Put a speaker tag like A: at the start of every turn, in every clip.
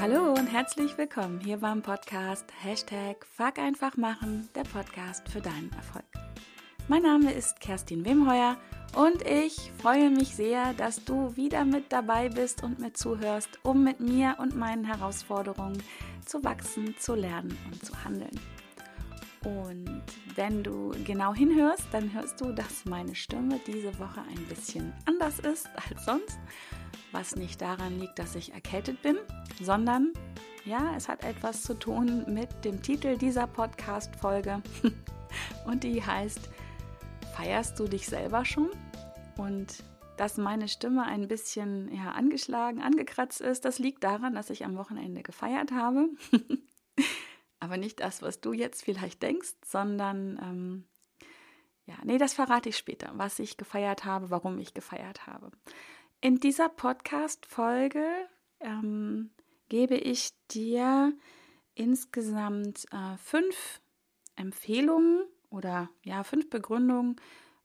A: Hallo und herzlich willkommen hier beim Podcast Hashtag Fuck einfach machen, der Podcast für deinen Erfolg. Mein Name ist Kerstin Wemheuer und ich freue mich sehr, dass du wieder mit dabei bist und mir zuhörst, um mit mir und meinen Herausforderungen zu wachsen, zu lernen und zu handeln. Und wenn du genau hinhörst, dann hörst du, dass meine Stimme diese Woche ein bisschen anders ist als sonst was nicht daran liegt, dass ich erkältet bin, sondern ja, es hat etwas zu tun mit dem Titel dieser Podcast-Folge und die heißt Feierst du dich selber schon? Und dass meine Stimme ein bisschen ja, angeschlagen, angekratzt ist, das liegt daran, dass ich am Wochenende gefeiert habe. Aber nicht das, was du jetzt vielleicht denkst, sondern ähm, ja, nee, das verrate ich später, was ich gefeiert habe, warum ich gefeiert habe. In dieser Podcast-Folge ähm, gebe ich dir insgesamt äh, fünf Empfehlungen oder ja, fünf Begründungen,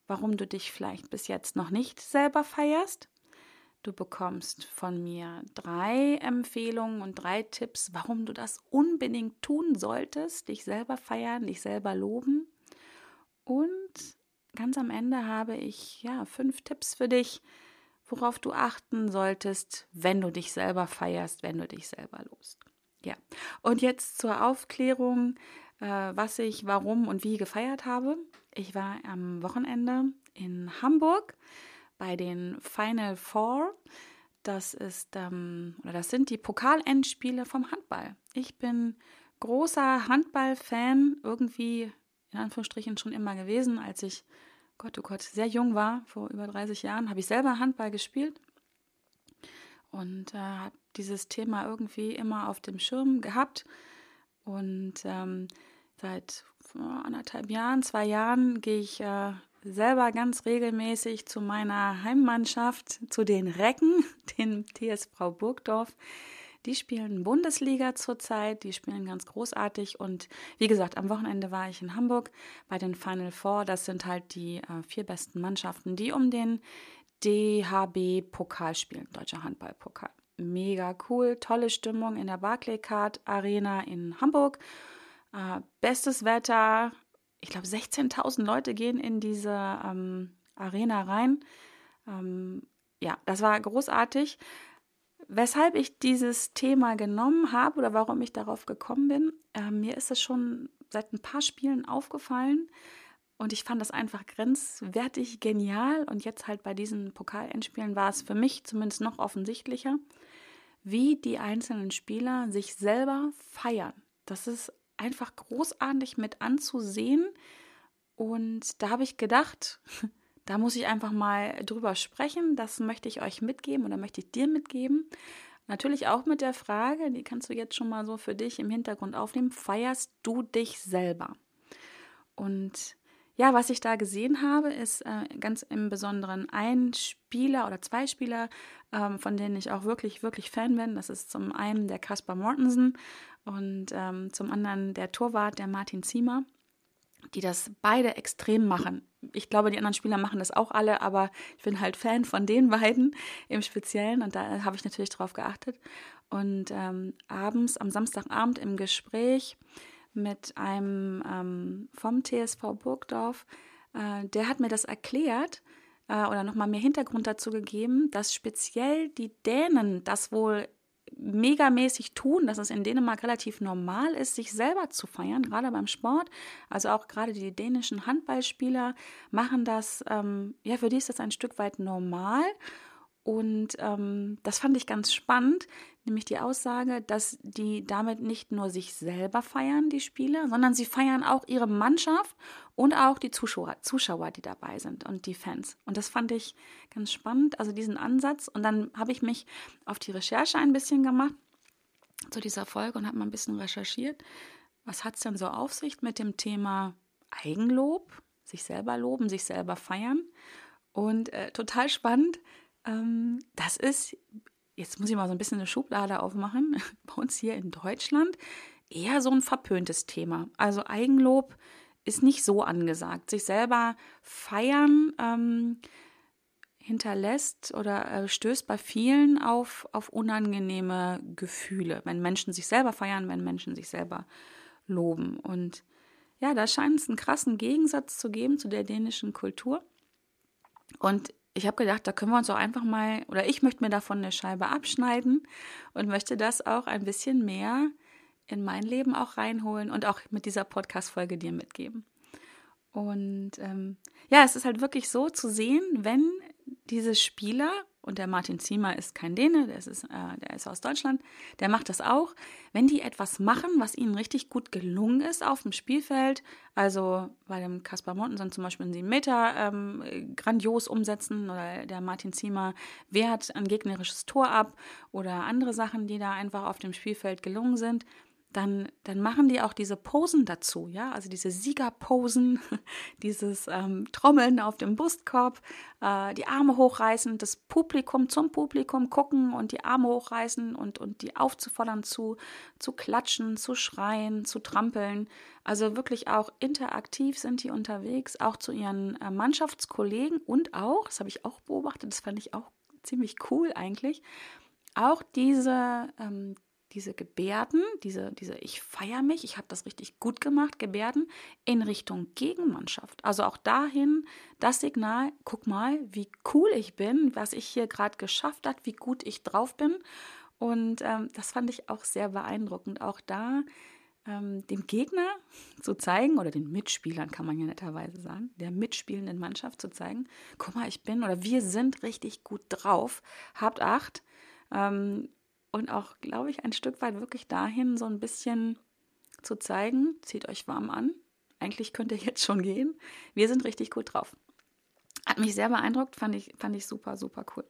A: warum du dich vielleicht bis jetzt noch nicht selber feierst. Du bekommst von mir drei Empfehlungen und drei Tipps, warum du das unbedingt tun solltest, dich selber feiern, dich selber loben. Und ganz am Ende habe ich ja fünf Tipps für dich, worauf du achten solltest, wenn du dich selber feierst, wenn du dich selber lobst. Ja, und jetzt zur Aufklärung, äh, was ich, warum und wie gefeiert habe. Ich war am Wochenende in Hamburg bei den Final Four. Das ist ähm, oder das sind die Pokalendspiele vom Handball. Ich bin großer Handball-Fan, irgendwie in Anführungsstrichen schon immer gewesen, als ich Gott, oh Gott, sehr jung war, vor über 30 Jahren, habe ich selber Handball gespielt und äh, habe dieses Thema irgendwie immer auf dem Schirm gehabt. Und ähm, seit anderthalb Jahren, zwei Jahren gehe ich äh, selber ganz regelmäßig zu meiner Heimmannschaft, zu den Recken, den TSV Burgdorf. Die spielen Bundesliga zurzeit, die spielen ganz großartig. Und wie gesagt, am Wochenende war ich in Hamburg bei den Final Four. Das sind halt die äh, vier besten Mannschaften, die um den DHB-Pokal spielen, Deutscher Handball-Pokal. Mega cool, tolle Stimmung in der Barclaycard Arena in Hamburg. Äh, bestes Wetter. Ich glaube, 16.000 Leute gehen in diese ähm, Arena rein. Ähm, ja, das war großartig. Weshalb ich dieses Thema genommen habe oder warum ich darauf gekommen bin, äh, mir ist es schon seit ein paar Spielen aufgefallen und ich fand das einfach grenzwertig genial und jetzt halt bei diesen Pokalendspielen war es für mich zumindest noch offensichtlicher, wie die einzelnen Spieler sich selber feiern. Das ist einfach großartig mit anzusehen und da habe ich gedacht, Da muss ich einfach mal drüber sprechen. Das möchte ich euch mitgeben oder möchte ich dir mitgeben. Natürlich auch mit der Frage, die kannst du jetzt schon mal so für dich im Hintergrund aufnehmen, feierst du dich selber? Und ja, was ich da gesehen habe, ist äh, ganz im Besonderen ein Spieler oder zwei Spieler, ähm, von denen ich auch wirklich, wirklich Fan bin. Das ist zum einen der Kaspar Mortensen und ähm, zum anderen der Torwart, der Martin Ziemer die das beide extrem machen. Ich glaube, die anderen Spieler machen das auch alle, aber ich bin halt Fan von den beiden im Speziellen und da habe ich natürlich drauf geachtet. Und ähm, abends, am Samstagabend im Gespräch mit einem ähm, vom TSV Burgdorf, äh, der hat mir das erklärt äh, oder nochmal mehr Hintergrund dazu gegeben, dass speziell die Dänen das wohl megamäßig tun, dass es in Dänemark relativ normal ist, sich selber zu feiern, gerade beim Sport. Also auch gerade die dänischen Handballspieler machen das, ähm, ja, für die ist das ein Stück weit normal. Und ähm, das fand ich ganz spannend, nämlich die Aussage, dass die damit nicht nur sich selber feiern, die Spieler, sondern sie feiern auch ihre Mannschaft und auch die Zuschauer, Zuschauer, die dabei sind und die Fans. Und das fand ich ganz spannend, also diesen Ansatz. Und dann habe ich mich auf die Recherche ein bisschen gemacht zu dieser Folge und habe mal ein bisschen recherchiert. Was hat es denn so auf sich mit dem Thema Eigenlob, sich selber loben, sich selber feiern? Und äh, total spannend, das ist, jetzt muss ich mal so ein bisschen eine Schublade aufmachen, bei uns hier in Deutschland eher so ein verpöntes Thema. Also Eigenlob ist nicht so angesagt. Sich selber feiern, ähm, hinterlässt oder äh, stößt bei vielen auf, auf unangenehme Gefühle, wenn Menschen sich selber feiern, wenn Menschen sich selber loben. Und ja, da scheint es einen krassen Gegensatz zu geben zu der dänischen Kultur. Und ich habe gedacht, da können wir uns auch einfach mal, oder ich möchte mir davon eine Scheibe abschneiden und möchte das auch ein bisschen mehr in mein Leben auch reinholen und auch mit dieser Podcast-Folge dir mitgeben. Und ähm, ja, es ist halt wirklich so zu sehen, wenn diese Spieler, und der Martin Ziemer ist kein Däne, der ist, äh, der ist aus Deutschland, der macht das auch, wenn die etwas machen, was ihnen richtig gut gelungen ist auf dem Spielfeld, also bei dem Kaspar Montenson zum Beispiel einen 7 Meter ähm, grandios umsetzen oder der Martin Ziemer wehrt ein gegnerisches Tor ab oder andere Sachen, die da einfach auf dem Spielfeld gelungen sind, dann, dann machen die auch diese Posen dazu, ja, also diese Siegerposen, dieses ähm, Trommeln auf dem Brustkorb, äh, die Arme hochreißen, das Publikum zum Publikum gucken und die Arme hochreißen und, und die aufzufordern zu, zu klatschen, zu schreien, zu trampeln. Also wirklich auch interaktiv sind die unterwegs, auch zu ihren äh, Mannschaftskollegen und auch, das habe ich auch beobachtet, das fand ich auch ziemlich cool eigentlich, auch diese ähm, diese Gebärden, diese, diese Ich feiere mich, ich habe das richtig gut gemacht, Gebärden in Richtung Gegenmannschaft. Also auch dahin das Signal, guck mal, wie cool ich bin, was ich hier gerade geschafft habe, wie gut ich drauf bin. Und ähm, das fand ich auch sehr beeindruckend. Auch da ähm, dem Gegner zu zeigen, oder den Mitspielern kann man ja netterweise sagen, der mitspielenden Mannschaft zu zeigen, guck mal, ich bin oder wir sind richtig gut drauf, habt acht. Ähm, und auch, glaube ich, ein Stück weit wirklich dahin, so ein bisschen zu zeigen, zieht euch warm an. Eigentlich könnt ihr jetzt schon gehen. Wir sind richtig gut drauf. Hat mich sehr beeindruckt, fand ich, fand ich super, super cool.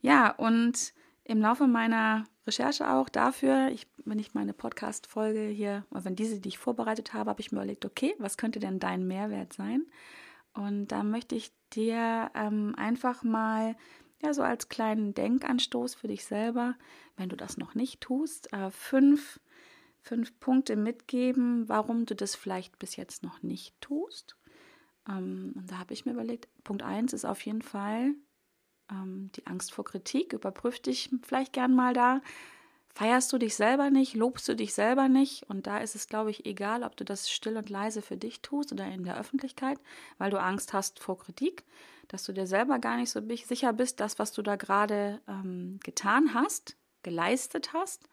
A: Ja, und im Laufe meiner Recherche auch dafür, ich, wenn ich meine Podcast-Folge hier, oder wenn diese, die ich vorbereitet habe, habe ich mir überlegt, okay, was könnte denn dein Mehrwert sein? Und da möchte ich dir ähm, einfach mal ja, so als kleinen Denkanstoß für dich selber, wenn du das noch nicht tust, äh, fünf, fünf Punkte mitgeben, warum du das vielleicht bis jetzt noch nicht tust. Ähm, und da habe ich mir überlegt, Punkt 1 ist auf jeden Fall ähm, die Angst vor Kritik. Überprüf dich vielleicht gern mal da. Feierst du dich selber nicht, lobst du dich selber nicht? Und da ist es, glaube ich, egal, ob du das still und leise für dich tust oder in der Öffentlichkeit, weil du Angst hast vor Kritik dass du dir selber gar nicht so sicher bist, das, was du da gerade ähm, getan hast, geleistet hast,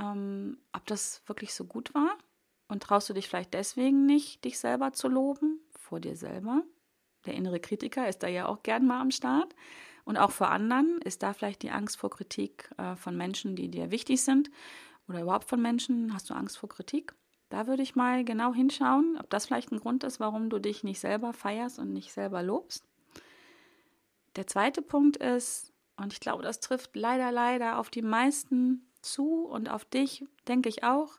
A: ähm, ob das wirklich so gut war. Und traust du dich vielleicht deswegen nicht, dich selber zu loben, vor dir selber? Der innere Kritiker ist da ja auch gern mal am Start. Und auch vor anderen ist da vielleicht die Angst vor Kritik äh, von Menschen, die dir wichtig sind oder überhaupt von Menschen. Hast du Angst vor Kritik? Da würde ich mal genau hinschauen, ob das vielleicht ein Grund ist, warum du dich nicht selber feierst und nicht selber lobst. Der zweite Punkt ist, und ich glaube, das trifft leider, leider auf die meisten zu und auf dich, denke ich auch,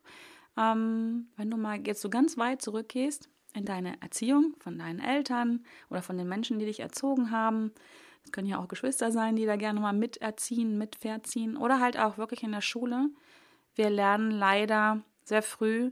A: ähm, wenn du mal jetzt so ganz weit zurückgehst in deine Erziehung von deinen Eltern oder von den Menschen, die dich erzogen haben. Können ja auch Geschwister sein, die da gerne mal miterziehen, mitverziehen oder halt auch wirklich in der Schule. Wir lernen leider sehr früh,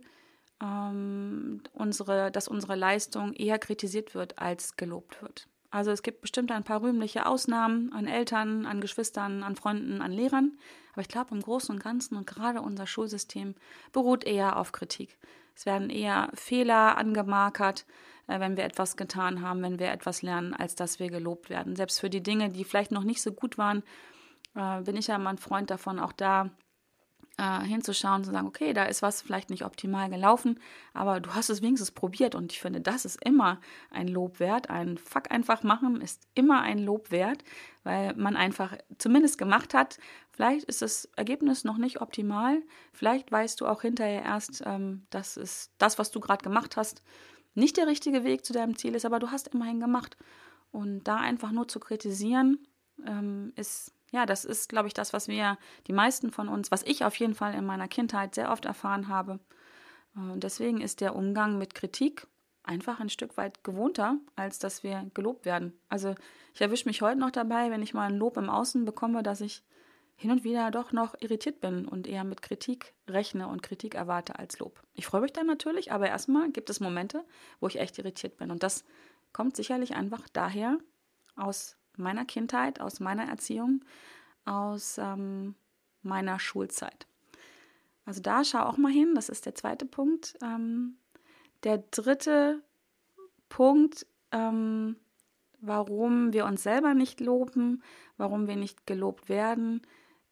A: ähm, unsere, dass unsere Leistung eher kritisiert wird als gelobt wird. Also es gibt bestimmt ein paar rühmliche Ausnahmen an Eltern, an Geschwistern, an Freunden, an Lehrern. Aber ich glaube, im Großen und Ganzen und gerade unser Schulsystem beruht eher auf Kritik. Es werden eher Fehler angemarkert, äh, wenn wir etwas getan haben, wenn wir etwas lernen, als dass wir gelobt werden. Selbst für die Dinge, die vielleicht noch nicht so gut waren, äh, bin ich ja mal ein Freund davon, auch da äh, hinzuschauen und zu sagen, okay, da ist was vielleicht nicht optimal gelaufen, aber du hast es wenigstens probiert und ich finde, das ist immer ein Lob wert. Ein Fuck einfach machen ist immer ein Lob wert, weil man einfach zumindest gemacht hat. Vielleicht ist das Ergebnis noch nicht optimal, vielleicht weißt du auch hinterher erst, ähm, dass es das, was du gerade gemacht hast, nicht der richtige Weg zu deinem Ziel ist, aber du hast immerhin gemacht. Und da einfach nur zu kritisieren, ähm, ist ja, das ist, glaube ich, das, was wir, die meisten von uns, was ich auf jeden Fall in meiner Kindheit sehr oft erfahren habe. Und deswegen ist der Umgang mit Kritik einfach ein Stück weit gewohnter, als dass wir gelobt werden. Also ich erwische mich heute noch dabei, wenn ich mal ein Lob im Außen bekomme, dass ich hin und wieder doch noch irritiert bin und eher mit Kritik rechne und Kritik erwarte als Lob. Ich freue mich dann natürlich, aber erstmal gibt es Momente, wo ich echt irritiert bin. Und das kommt sicherlich einfach daher aus meiner Kindheit, aus meiner Erziehung, aus ähm, meiner Schulzeit. Also da schau auch mal hin, das ist der zweite Punkt. Ähm, der dritte Punkt, ähm, warum wir uns selber nicht loben, warum wir nicht gelobt werden,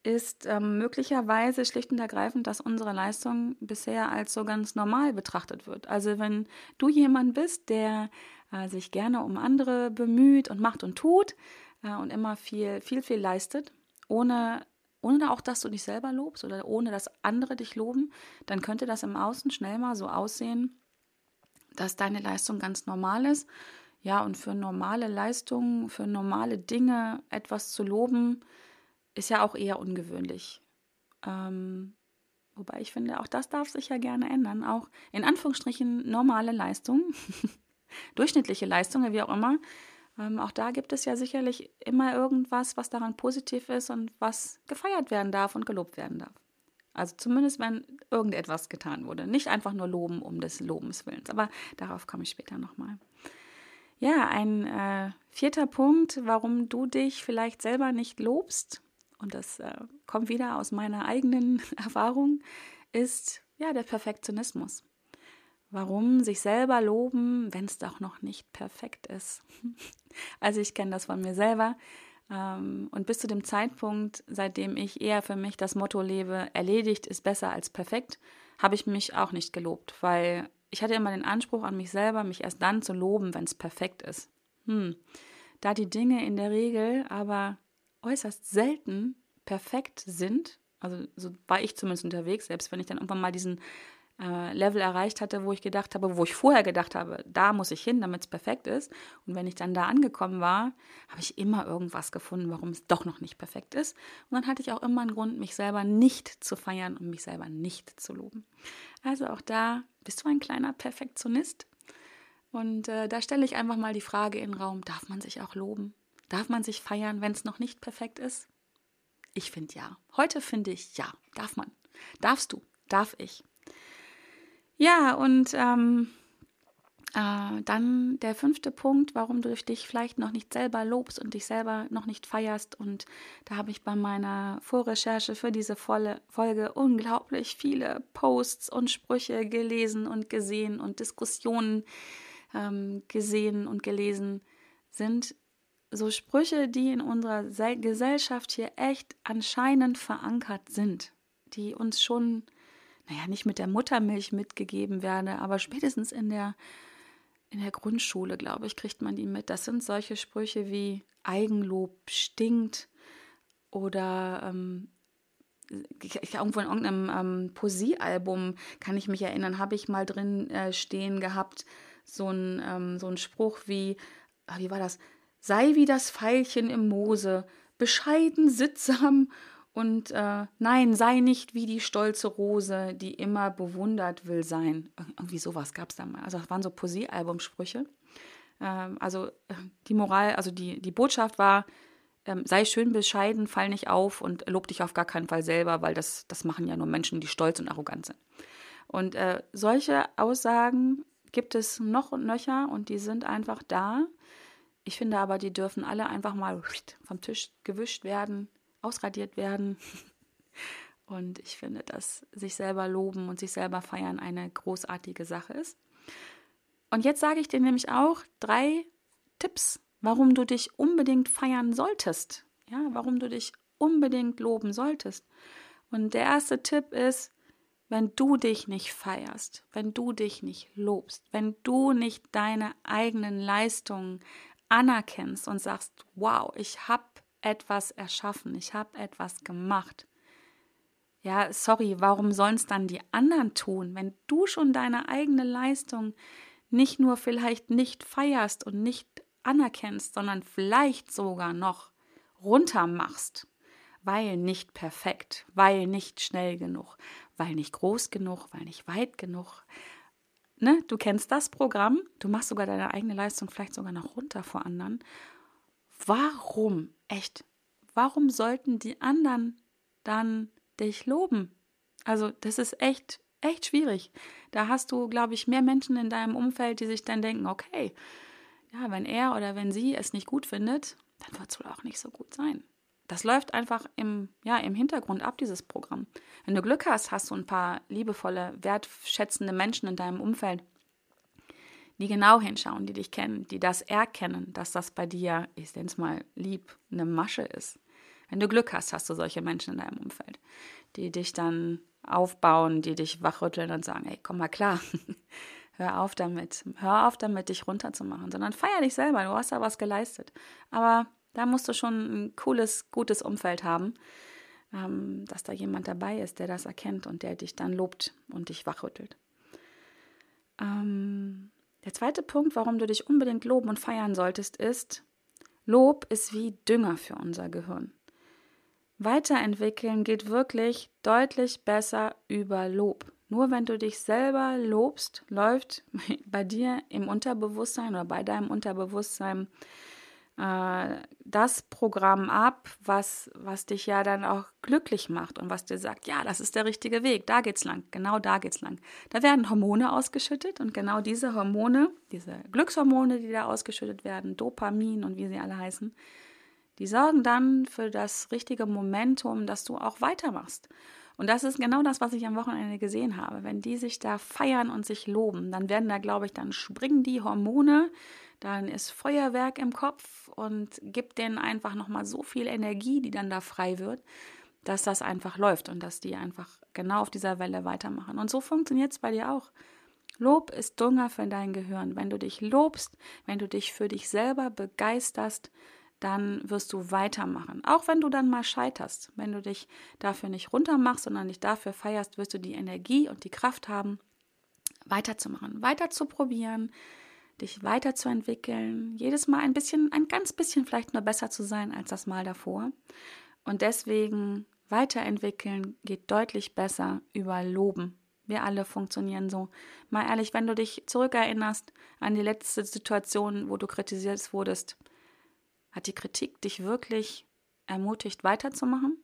A: ist ähm, möglicherweise schlicht und ergreifend, dass unsere Leistung bisher als so ganz normal betrachtet wird. Also wenn du jemand bist, der äh, sich gerne um andere bemüht und macht und tut äh, und immer viel, viel, viel leistet, ohne, ohne auch, dass du dich selber lobst oder ohne, dass andere dich loben, dann könnte das im Außen schnell mal so aussehen, dass deine Leistung ganz normal ist. Ja, und für normale Leistungen, für normale Dinge etwas zu loben, ist ja auch eher ungewöhnlich. Ähm, wobei ich finde, auch das darf sich ja gerne ändern. Auch in Anführungsstrichen normale Leistungen, durchschnittliche Leistungen, wie auch immer. Ähm, auch da gibt es ja sicherlich immer irgendwas, was daran positiv ist und was gefeiert werden darf und gelobt werden darf. Also zumindest, wenn irgendetwas getan wurde. Nicht einfach nur loben um des Lobens willens. Aber darauf komme ich später nochmal. Ja, ein äh, vierter Punkt, warum du dich vielleicht selber nicht lobst, und das äh, kommt wieder aus meiner eigenen Erfahrung, ist ja der Perfektionismus. Warum sich selber loben, wenn es doch noch nicht perfekt ist? Also ich kenne das von mir selber. Ähm, und bis zu dem Zeitpunkt, seitdem ich eher für mich das Motto lebe, erledigt ist besser als perfekt, habe ich mich auch nicht gelobt, weil ich hatte immer den Anspruch an mich selber, mich erst dann zu loben, wenn es perfekt ist. Hm. Da die Dinge in der Regel aber äußerst selten perfekt sind, also so war ich zumindest unterwegs, selbst wenn ich dann irgendwann mal diesen äh, Level erreicht hatte, wo ich gedacht habe, wo ich vorher gedacht habe, da muss ich hin, damit es perfekt ist. Und wenn ich dann da angekommen war, habe ich immer irgendwas gefunden, warum es doch noch nicht perfekt ist. Und dann hatte ich auch immer einen Grund, mich selber nicht zu feiern und mich selber nicht zu loben. Also auch da bist du ein kleiner Perfektionist. Und äh, da stelle ich einfach mal die Frage in den Raum, darf man sich auch loben? Darf man sich feiern, wenn es noch nicht perfekt ist? Ich finde ja. Heute finde ich ja. Darf man. Darfst du. Darf ich. Ja, und ähm, äh, dann der fünfte Punkt, warum du dich vielleicht noch nicht selber lobst und dich selber noch nicht feierst. Und da habe ich bei meiner Vorrecherche für diese Folge unglaublich viele Posts und Sprüche gelesen und gesehen und Diskussionen ähm, gesehen und gelesen, sind so Sprüche, die in unserer Gesellschaft hier echt anscheinend verankert sind, die uns schon naja, nicht mit der Muttermilch mitgegeben werde, aber spätestens in der, in der Grundschule, glaube ich, kriegt man die mit. Das sind solche Sprüche wie Eigenlob stinkt oder ähm, irgendwo in irgendeinem ähm, Poesiealbum kann ich mich erinnern, habe ich mal drin äh, stehen gehabt, so ein, ähm, so ein Spruch wie, ah, wie war das? Sei wie das Veilchen im Moose, bescheiden, sittsam und äh, nein, sei nicht wie die stolze Rose, die immer bewundert will sein. Irgendwie sowas gab es da mal. Also das waren so Poesiealbumsprüche. Ähm, also äh, die Moral, also die, die Botschaft war, ähm, sei schön bescheiden, fall nicht auf und lob dich auf gar keinen Fall selber, weil das, das machen ja nur Menschen, die stolz und arrogant sind. Und äh, solche Aussagen gibt es noch und nöcher und die sind einfach da. Ich finde aber, die dürfen alle einfach mal vom Tisch gewischt werden, ausradiert werden. Und ich finde, dass sich selber loben und sich selber feiern eine großartige Sache ist. Und jetzt sage ich dir nämlich auch drei Tipps, warum du dich unbedingt feiern solltest. Ja, warum du dich unbedingt loben solltest. Und der erste Tipp ist, wenn du dich nicht feierst, wenn du dich nicht lobst, wenn du nicht deine eigenen Leistungen anerkennst und sagst, wow, ich habe etwas erschaffen, ich habe etwas gemacht. Ja, sorry, warum sollen es dann die anderen tun, wenn du schon deine eigene Leistung nicht nur vielleicht nicht feierst und nicht anerkennst, sondern vielleicht sogar noch runtermachst, weil nicht perfekt, weil nicht schnell genug, weil nicht groß genug, weil nicht weit genug. Ne? Du kennst das Programm, du machst sogar deine eigene Leistung vielleicht sogar noch runter vor anderen warum, echt, warum sollten die anderen dann dich loben? Also, das ist echt, echt schwierig. Da hast du, glaube ich, mehr Menschen in deinem Umfeld, die sich dann denken, okay, ja, wenn er oder wenn sie es nicht gut findet, dann wird es wohl auch nicht so gut sein. Das läuft einfach im, ja, im Hintergrund ab, dieses Programm. Wenn du Glück hast, hast du ein paar liebevolle, wertschätzende Menschen in deinem Umfeld, die genau hinschauen, die dich kennen, die das erkennen, dass das bei dir, ich nenne es mal lieb, eine Masche ist. Wenn du Glück hast, hast du solche Menschen in deinem Umfeld, die dich dann aufbauen, die dich wachrütteln und sagen, hey, komm mal klar, hör auf damit, hör auf damit, dich runterzumachen, sondern feier dich selber, du hast da was geleistet. Aber da musst du schon ein cooles, gutes Umfeld haben, ähm, dass da jemand dabei ist, der das erkennt und der dich dann lobt und dich wachrüttelt. Ähm, der zweite Punkt, warum du dich unbedingt loben und feiern solltest, ist, Lob ist wie Dünger für unser Gehirn. Weiterentwickeln geht wirklich deutlich besser über Lob. Nur wenn du dich selber lobst, läuft bei dir im Unterbewusstsein oder bei deinem Unterbewusstsein äh, das Programm ab, was, was dich ja dann auch glücklich macht und was dir sagt, ja, das ist der richtige Weg, da geht's lang, genau da geht's lang. Da werden Hormone ausgeschüttet und genau diese Hormone, diese Glückshormone, die da ausgeschüttet werden, Dopamin und wie sie alle heißen, die sorgen dann für das richtige Momentum, dass du auch weitermachst. Und das ist genau das, was ich am Wochenende gesehen habe. Wenn die sich da feiern und sich loben, dann werden da, glaube ich, dann springen die Hormone, dann ist Feuerwerk im Kopf und gibt denen einfach nochmal so viel Energie, die dann da frei wird, dass das einfach läuft und dass die einfach genau auf dieser Welle weitermachen. Und so funktioniert es bei dir auch. Lob ist Dünger für dein Gehirn. Wenn du dich lobst, wenn du dich für dich selber begeisterst, dann wirst du weitermachen. Auch wenn du dann mal scheiterst, wenn du dich dafür nicht runtermachst, sondern dich dafür feierst, wirst du die Energie und die Kraft haben, weiterzumachen, weiter zu probieren, dich weiterzuentwickeln, jedes Mal ein bisschen, ein ganz bisschen vielleicht nur besser zu sein als das Mal davor. Und deswegen weiterentwickeln geht deutlich besser über Loben. Wir alle funktionieren so. Mal ehrlich, wenn du dich zurückerinnerst an die letzte Situation, wo du kritisiert wurdest, hat die Kritik dich wirklich ermutigt, weiterzumachen?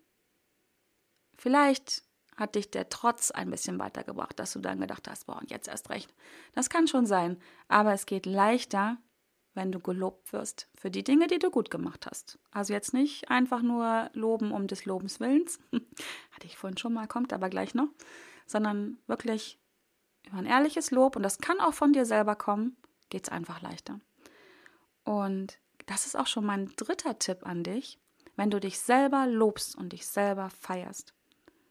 A: Vielleicht hat dich der Trotz ein bisschen weitergebracht, dass du dann gedacht hast, boah, und jetzt erst recht. Das kann schon sein, aber es geht leichter, wenn du gelobt wirst für die Dinge, die du gut gemacht hast. Also jetzt nicht einfach nur loben um des Lobens Willens, hatte ich vorhin schon mal, kommt aber gleich noch, sondern wirklich über ein ehrliches Lob, und das kann auch von dir selber kommen, geht es einfach leichter. Und das ist auch schon mein dritter Tipp an dich. Wenn du dich selber lobst und dich selber feierst,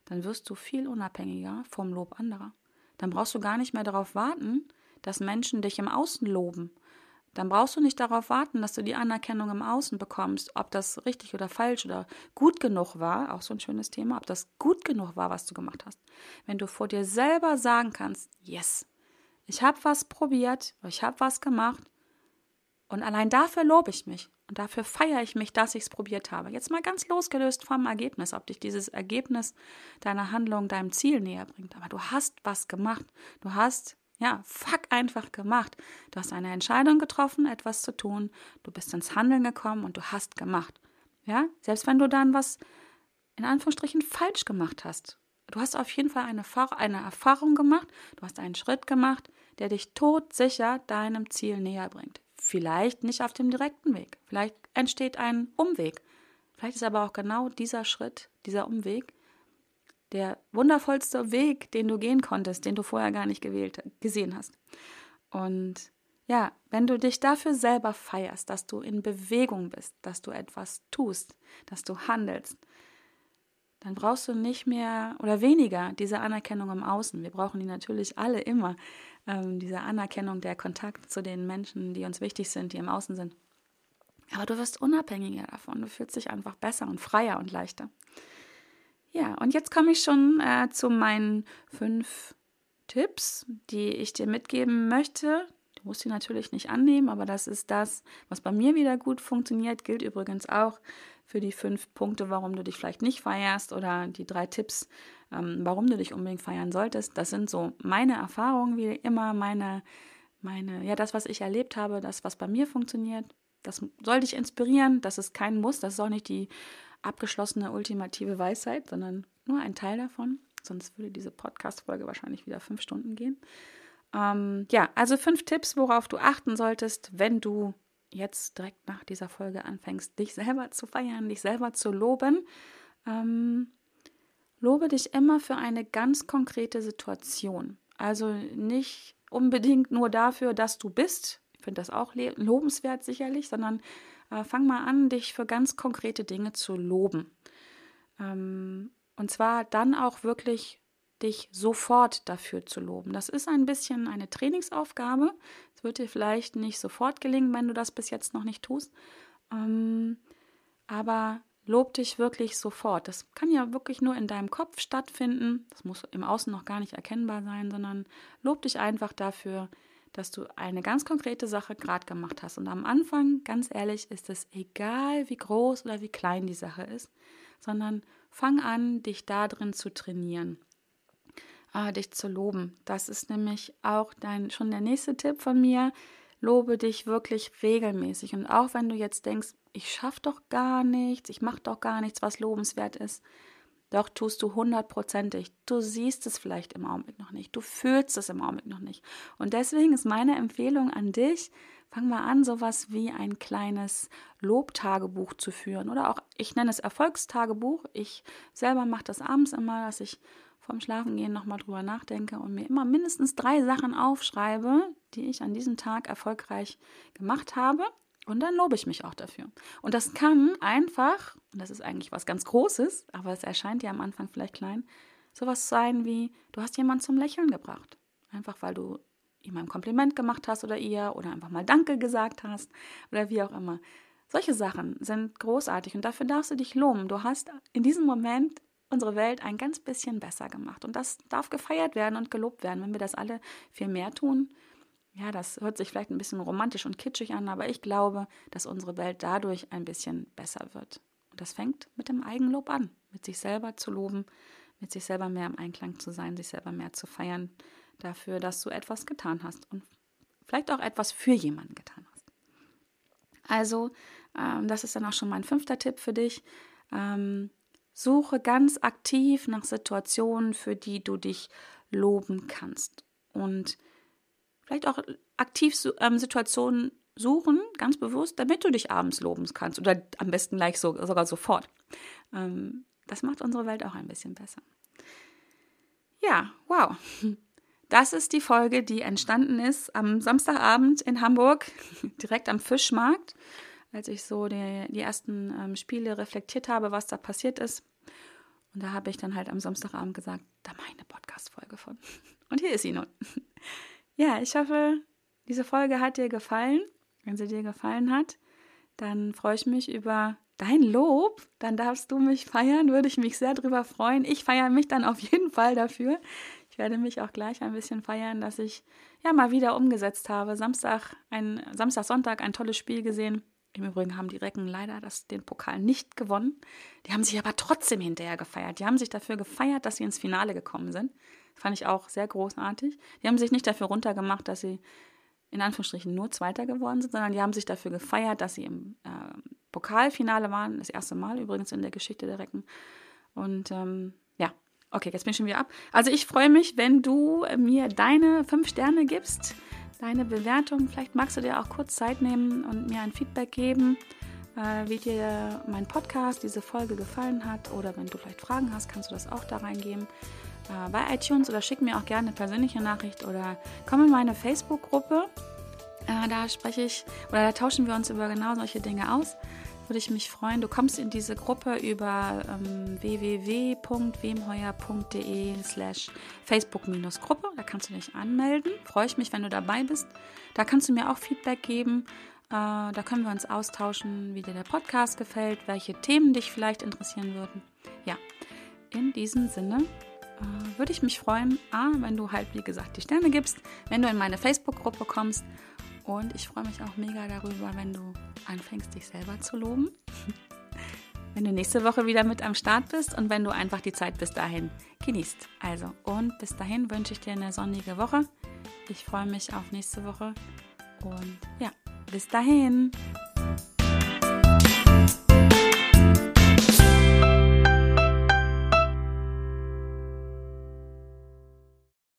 A: dann wirst du viel unabhängiger vom Lob anderer. Dann brauchst du gar nicht mehr darauf warten, dass Menschen dich im Außen loben. Dann brauchst du nicht darauf warten, dass du die Anerkennung im Außen bekommst, ob das richtig oder falsch oder gut genug war, auch so ein schönes Thema, ob das gut genug war, was du gemacht hast. Wenn du vor dir selber sagen kannst, yes, ich habe was probiert, ich habe was gemacht und allein dafür lobe ich mich. Und dafür feiere ich mich, dass ich es probiert habe. Jetzt mal ganz losgelöst vom Ergebnis, ob dich dieses Ergebnis deiner Handlung deinem Ziel näher bringt. Aber du hast was gemacht. Du hast, ja, fuck einfach gemacht. Du hast eine Entscheidung getroffen, etwas zu tun. Du bist ins Handeln gekommen und du hast gemacht. Ja, selbst wenn du dann was in Anführungsstrichen falsch gemacht hast. Du hast auf jeden Fall eine, eine Erfahrung gemacht. Du hast einen Schritt gemacht, der dich todsicher deinem Ziel näher bringt. Vielleicht nicht auf dem direkten Weg. Vielleicht entsteht ein Umweg. Vielleicht ist aber auch genau dieser Schritt, dieser Umweg, der wundervollste Weg, den du gehen konntest, den du vorher gar nicht gewählt, gesehen hast. Und ja, wenn du dich dafür selber feierst, dass du in Bewegung bist, dass du etwas tust, dass du handelst, dann brauchst du nicht mehr oder weniger diese Anerkennung im Außen. Wir brauchen die natürlich alle immer, ähm, diese Anerkennung, der Kontakt zu den Menschen, die uns wichtig sind, die im Außen sind. Aber du wirst unabhängiger davon. Du fühlst dich einfach besser und freier und leichter. Ja, und jetzt komme ich schon äh, zu meinen fünf Tipps, die ich dir mitgeben möchte. Du musst sie natürlich nicht annehmen, aber das ist das, was bei mir wieder gut funktioniert. Gilt übrigens auch für die fünf Punkte, warum du dich vielleicht nicht feierst oder die drei Tipps, ähm, warum du dich unbedingt feiern solltest. Das sind so meine Erfahrungen, wie immer, meine, meine, ja, das, was ich erlebt habe, das, was bei mir funktioniert. Das soll dich inspirieren, das ist kein Muss, das ist auch nicht die abgeschlossene ultimative Weisheit, sondern nur ein Teil davon. Sonst würde diese Podcast-Folge wahrscheinlich wieder fünf Stunden gehen. Ähm, ja, also fünf Tipps, worauf du achten solltest, wenn du jetzt direkt nach dieser Folge anfängst, dich selber zu feiern, dich selber zu loben, ähm, lobe dich immer für eine ganz konkrete Situation. Also nicht unbedingt nur dafür, dass du bist. Ich finde das auch lobenswert sicherlich, sondern äh, fang mal an, dich für ganz konkrete Dinge zu loben. Ähm, und zwar dann auch wirklich dich sofort dafür zu loben. Das ist ein bisschen eine Trainingsaufgabe. Es wird dir vielleicht nicht sofort gelingen, wenn du das bis jetzt noch nicht tust. Ähm, aber lob dich wirklich sofort. Das kann ja wirklich nur in deinem Kopf stattfinden. Das muss im Außen noch gar nicht erkennbar sein, sondern lob dich einfach dafür, dass du eine ganz konkrete Sache gerade gemacht hast. Und am Anfang, ganz ehrlich, ist es egal, wie groß oder wie klein die Sache ist, sondern fang an, dich da drin zu trainieren äh, dich zu loben. Das ist nämlich auch dein, schon der nächste Tipp von mir. Lobe dich wirklich regelmäßig. Und auch wenn du jetzt denkst, ich schaffe doch gar nichts, ich mache doch gar nichts, was lobenswert ist, doch tust du hundertprozentig. Du siehst es vielleicht im Augenblick noch nicht. Du fühlst es im Augenblick noch nicht. Und deswegen ist meine Empfehlung an dich, fang mal an, sowas wie ein kleines Lobtagebuch zu führen. Oder auch, ich nenne es Erfolgstagebuch. Ich selber mache das abends immer, dass ich vorm Schlafengehen nochmal drüber nachdenke und mir immer mindestens drei Sachen aufschreibe, die ich an diesem Tag erfolgreich gemacht habe. Und dann lobe ich mich auch dafür. Und das kann einfach, und das ist eigentlich was ganz Großes, aber es erscheint ja am Anfang vielleicht klein, sowas sein wie, du hast jemanden zum Lächeln gebracht. Einfach weil du ihm ein Kompliment gemacht hast oder ihr oder einfach mal Danke gesagt hast oder wie auch immer. Solche Sachen sind großartig und dafür darfst du dich loben. Du hast in diesem Moment unsere Welt ein ganz bisschen besser gemacht. Und das darf gefeiert werden und gelobt werden. Wenn wir das alle viel mehr tun, ja, das hört sich vielleicht ein bisschen romantisch und kitschig an, aber ich glaube, dass unsere Welt dadurch ein bisschen besser wird. Und das fängt mit dem Eigenlob an, mit sich selber zu loben, mit sich selber mehr im Einklang zu sein, sich selber mehr zu feiern dafür, dass du etwas getan hast und vielleicht auch etwas für jemanden getan hast. Also, ähm, das ist dann auch schon mein fünfter Tipp für dich. Ähm, Suche ganz aktiv nach Situationen, für die du dich loben kannst. Und vielleicht auch aktiv ähm, Situationen suchen, ganz bewusst, damit du dich abends loben kannst. Oder am besten gleich so, sogar sofort. Ähm, das macht unsere Welt auch ein bisschen besser. Ja, wow. Das ist die Folge, die entstanden ist am Samstagabend in Hamburg, direkt am Fischmarkt als ich so die, die ersten ähm, Spiele reflektiert habe, was da passiert ist. Und da habe ich dann halt am Samstagabend gesagt, da mache ich eine Podcast-Folge von. Und hier ist sie nun. Ja, ich hoffe, diese Folge hat dir gefallen. Wenn sie dir gefallen hat, dann freue ich mich über dein Lob. Dann darfst du mich feiern, würde ich mich sehr drüber freuen. Ich feiere mich dann auf jeden Fall dafür. Ich werde mich auch gleich ein bisschen feiern, dass ich ja mal wieder umgesetzt habe. Samstag, ein Samstag, Sonntag ein tolles Spiel gesehen im Übrigen haben die Recken leider das, den Pokal nicht gewonnen. Die haben sich aber trotzdem hinterher gefeiert. Die haben sich dafür gefeiert, dass sie ins Finale gekommen sind. Fand ich auch sehr großartig. Die haben sich nicht dafür runtergemacht, dass sie in Anführungsstrichen nur Zweiter geworden sind, sondern die haben sich dafür gefeiert, dass sie im äh, Pokalfinale waren. Das erste Mal übrigens in der Geschichte der Recken. Und ähm, ja, okay, jetzt bin ich schon wieder ab. Also ich freue mich, wenn du mir deine fünf Sterne gibst deine Bewertung. Vielleicht magst du dir auch kurz Zeit nehmen und mir ein Feedback geben, äh, wie dir mein Podcast, diese Folge gefallen hat. Oder wenn du vielleicht Fragen hast, kannst du das auch da reingeben äh, bei iTunes oder schick mir auch gerne eine persönliche Nachricht oder komm in meine Facebook-Gruppe. Äh, da spreche ich oder da tauschen wir uns über genau solche Dinge aus würde ich mich freuen. Du kommst in diese Gruppe über ähm, www.wemheuer.de slash Facebook-Gruppe. Da kannst du dich anmelden. Freue ich mich, wenn du dabei bist. Da kannst du mir auch Feedback geben. Äh, da können wir uns austauschen, wie dir der Podcast gefällt, welche Themen dich vielleicht interessieren würden. Ja, in diesem Sinne äh, würde ich mich freuen, A, wenn du halt, wie gesagt, die Sterne gibst, wenn du in meine Facebook-Gruppe kommst und ich freue mich auch mega darüber, wenn du anfängst, dich selber zu loben. wenn du nächste Woche wieder mit am Start bist und wenn du einfach die Zeit bis dahin genießt. Also, und bis dahin wünsche ich dir eine sonnige Woche. Ich freue mich auf nächste Woche. Und ja, bis dahin.